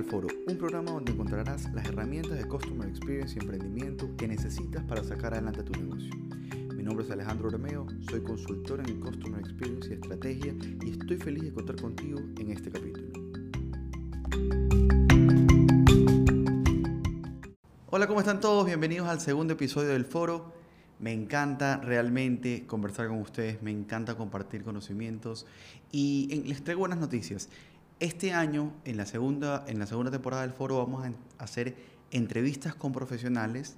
al Foro, un programa donde encontrarás las herramientas de Customer Experience y emprendimiento que necesitas para sacar adelante tu negocio. Mi nombre es Alejandro Romeo, soy consultor en Customer Experience y Estrategia y estoy feliz de contar contigo en este capítulo. Hola, ¿cómo están todos? Bienvenidos al segundo episodio del Foro. Me encanta realmente conversar con ustedes, me encanta compartir conocimientos y les traigo buenas noticias. Este año, en la, segunda, en la segunda temporada del foro, vamos a hacer entrevistas con profesionales,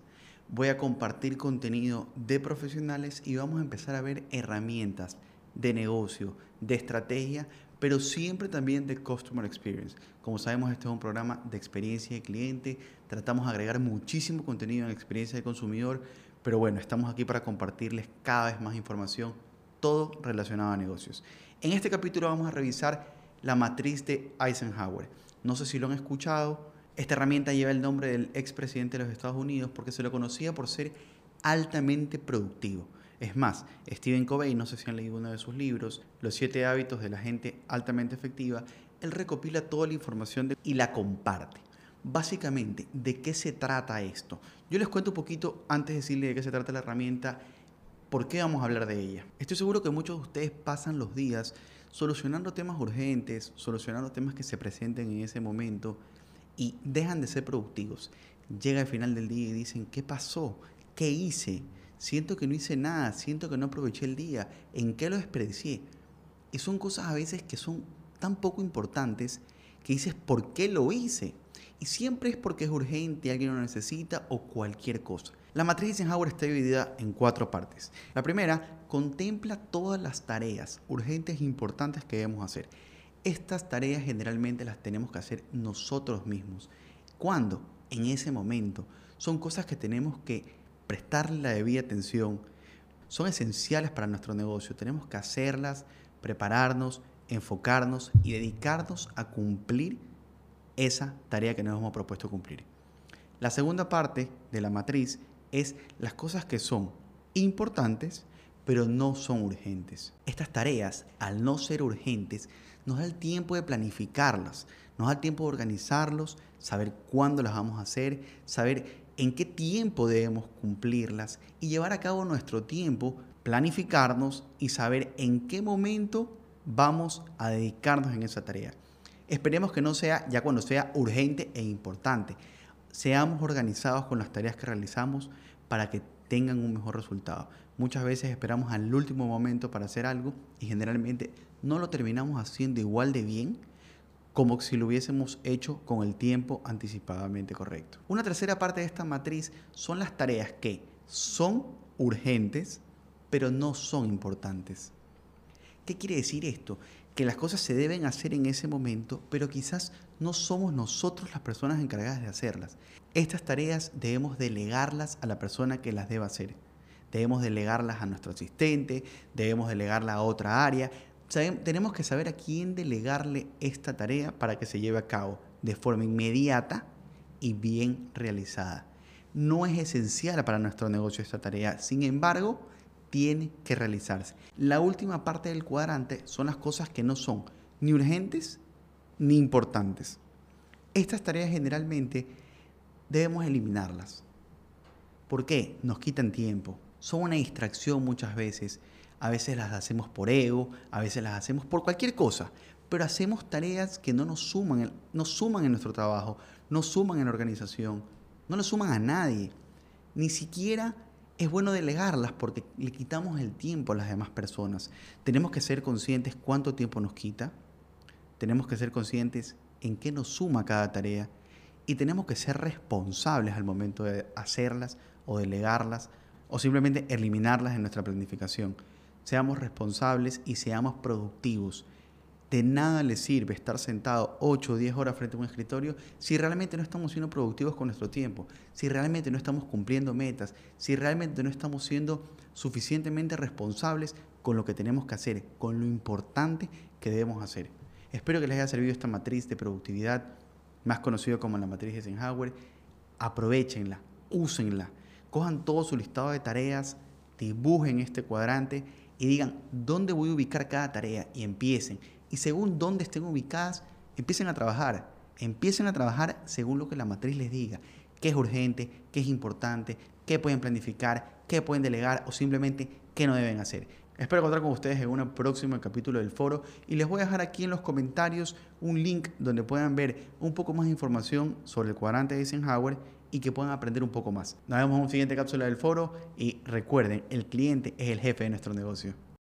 voy a compartir contenido de profesionales y vamos a empezar a ver herramientas de negocio, de estrategia, pero siempre también de Customer Experience. Como sabemos, este es un programa de experiencia de cliente, tratamos de agregar muchísimo contenido en experiencia de consumidor, pero bueno, estamos aquí para compartirles cada vez más información, todo relacionado a negocios. En este capítulo vamos a revisar la matriz de Eisenhower. No sé si lo han escuchado. Esta herramienta lleva el nombre del expresidente de los Estados Unidos porque se lo conocía por ser altamente productivo. Es más, Stephen Covey, no sé si han leído uno de sus libros, Los siete hábitos de la gente altamente efectiva, él recopila toda la información y la comparte. Básicamente, ¿de qué se trata esto? Yo les cuento un poquito antes de decirle de qué se trata la herramienta, por qué vamos a hablar de ella. Estoy seguro que muchos de ustedes pasan los días solucionando temas urgentes, solucionando temas que se presenten en ese momento y dejan de ser productivos. Llega al final del día y dicen, ¿qué pasó? ¿Qué hice? Siento que no hice nada, siento que no aproveché el día, ¿en qué lo desperdicié? Y son cosas a veces que son tan poco importantes que dices, ¿por qué lo hice? Y siempre es porque es urgente, alguien lo necesita o cualquier cosa. La matriz Eisenhower está dividida en cuatro partes. La primera contempla todas las tareas urgentes e importantes que debemos hacer. Estas tareas generalmente las tenemos que hacer nosotros mismos. ¿Cuándo? En ese momento. Son cosas que tenemos que prestarle la debida atención. Son esenciales para nuestro negocio. Tenemos que hacerlas, prepararnos, enfocarnos y dedicarnos a cumplir esa tarea que nos hemos propuesto cumplir. La segunda parte de la matriz es las cosas que son importantes, pero no son urgentes. Estas tareas, al no ser urgentes, nos da el tiempo de planificarlas, nos da el tiempo de organizarlos, saber cuándo las vamos a hacer, saber en qué tiempo debemos cumplirlas y llevar a cabo nuestro tiempo, planificarnos y saber en qué momento vamos a dedicarnos en esa tarea. Esperemos que no sea ya cuando sea urgente e importante seamos organizados con las tareas que realizamos para que tengan un mejor resultado. Muchas veces esperamos al último momento para hacer algo y generalmente no lo terminamos haciendo igual de bien como si lo hubiésemos hecho con el tiempo anticipadamente correcto. Una tercera parte de esta matriz son las tareas que son urgentes, pero no son importantes. ¿Qué quiere decir esto? Que las cosas se deben hacer en ese momento, pero quizás no somos nosotros las personas encargadas de hacerlas. Estas tareas debemos delegarlas a la persona que las deba hacer. Debemos delegarlas a nuestro asistente, debemos delegarla a otra área. Tenemos que saber a quién delegarle esta tarea para que se lleve a cabo de forma inmediata y bien realizada. No es esencial para nuestro negocio esta tarea, sin embargo, tiene que realizarse. La última parte del cuadrante son las cosas que no son ni urgentes ni importantes. Estas tareas generalmente debemos eliminarlas. ¿Por qué? Nos quitan tiempo. Son una distracción muchas veces. A veces las hacemos por ego, a veces las hacemos por cualquier cosa, pero hacemos tareas que no nos suman, no suman en nuestro trabajo, no suman en la organización, no nos suman a nadie. Ni siquiera es bueno delegarlas porque le quitamos el tiempo a las demás personas. Tenemos que ser conscientes cuánto tiempo nos quita, tenemos que ser conscientes en qué nos suma cada tarea y tenemos que ser responsables al momento de hacerlas o delegarlas o simplemente eliminarlas en nuestra planificación. Seamos responsables y seamos productivos. De nada le sirve estar sentado 8 o 10 horas frente a un escritorio si realmente no estamos siendo productivos con nuestro tiempo, si realmente no estamos cumpliendo metas, si realmente no estamos siendo suficientemente responsables con lo que tenemos que hacer, con lo importante que debemos hacer. Espero que les haya servido esta matriz de productividad, más conocida como la matriz de Eisenhower. Aprovechenla, úsenla, cojan todo su listado de tareas, dibujen este cuadrante y digan dónde voy a ubicar cada tarea y empiecen. Y según dónde estén ubicadas, empiecen a trabajar. Empiecen a trabajar según lo que la matriz les diga, qué es urgente, qué es importante, qué pueden planificar, qué pueden delegar o simplemente qué no deben hacer. Espero contar con ustedes en un próximo capítulo del foro y les voy a dejar aquí en los comentarios un link donde puedan ver un poco más de información sobre el cuadrante de Eisenhower y que puedan aprender un poco más. Nos vemos en un siguiente cápsula del foro y recuerden, el cliente es el jefe de nuestro negocio.